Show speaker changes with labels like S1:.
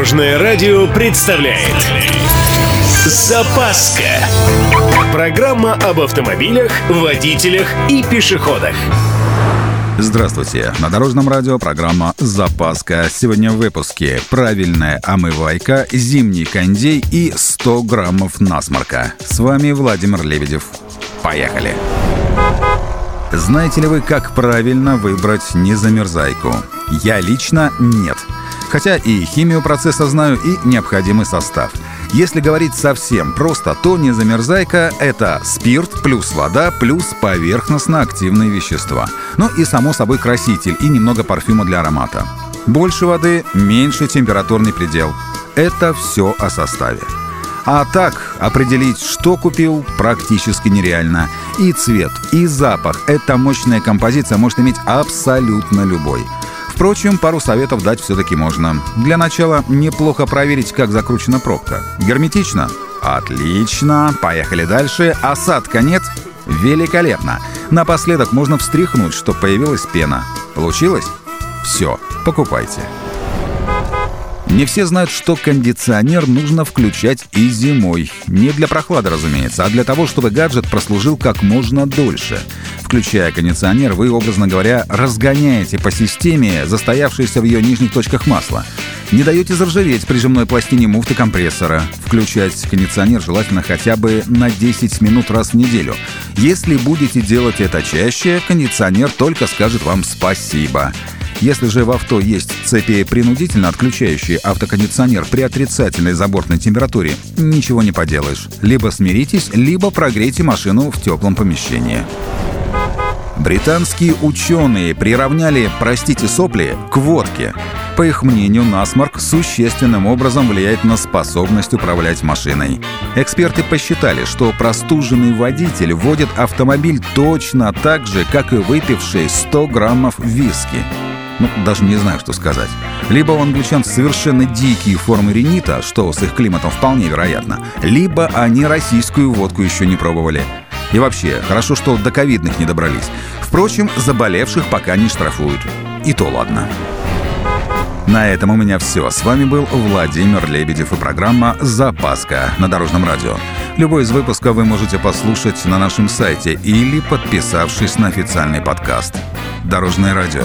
S1: Дорожное радио представляет Запаска Программа об автомобилях, водителях и пешеходах
S2: Здравствуйте! На Дорожном радио программа «Запаска». Сегодня в выпуске правильная омывайка, зимний кондей и 100 граммов насморка. С вами Владимир Лебедев. Поехали! Знаете ли вы, как правильно выбрать незамерзайку? Я лично нет. Хотя и химию процесса знаю, и необходимый состав. Если говорить совсем просто, то незамерзайка — это спирт плюс вода плюс поверхностно-активные вещества. Ну и, само собой, краситель и немного парфюма для аромата. Больше воды — меньше температурный предел. Это все о составе. А так, определить, что купил, практически нереально. И цвет, и запах. Эта мощная композиция может иметь абсолютно любой. Впрочем, пару советов дать все-таки можно. Для начала неплохо проверить, как закручена пробка. Герметично? Отлично. Поехали дальше. Осадка нет? Великолепно. Напоследок можно встряхнуть, чтобы появилась пена. Получилось? Все, покупайте. Не все знают, что кондиционер нужно включать и зимой. Не для прохлады, разумеется, а для того, чтобы гаджет прослужил как можно дольше. Включая кондиционер, вы, образно говоря, разгоняете по системе застоявшееся в ее нижних точках масло. Не даете заржаветь прижимной пластине муфты компрессора. Включать кондиционер желательно хотя бы на 10 минут раз в неделю. Если будете делать это чаще, кондиционер только скажет вам спасибо. Если же в авто есть цепи, принудительно отключающие автокондиционер при отрицательной забортной температуре, ничего не поделаешь. Либо смиритесь, либо прогрейте машину в теплом помещении. Британские ученые приравняли, простите сопли, к водке. По их мнению, насморк существенным образом влияет на способность управлять машиной. Эксперты посчитали, что простуженный водитель водит автомобиль точно так же, как и выпивший 100 граммов виски. Ну, даже не знаю, что сказать. Либо у англичан совершенно дикие формы ринита, что с их климатом вполне вероятно, либо они российскую водку еще не пробовали. И вообще, хорошо, что до ковидных не добрались. Впрочем, заболевших пока не штрафуют. И то ладно. На этом у меня все. С вами был Владимир Лебедев и программа «Запаска» на Дорожном радио. Любой из выпусков вы можете послушать на нашем сайте или подписавшись на официальный подкаст. Дорожное радио.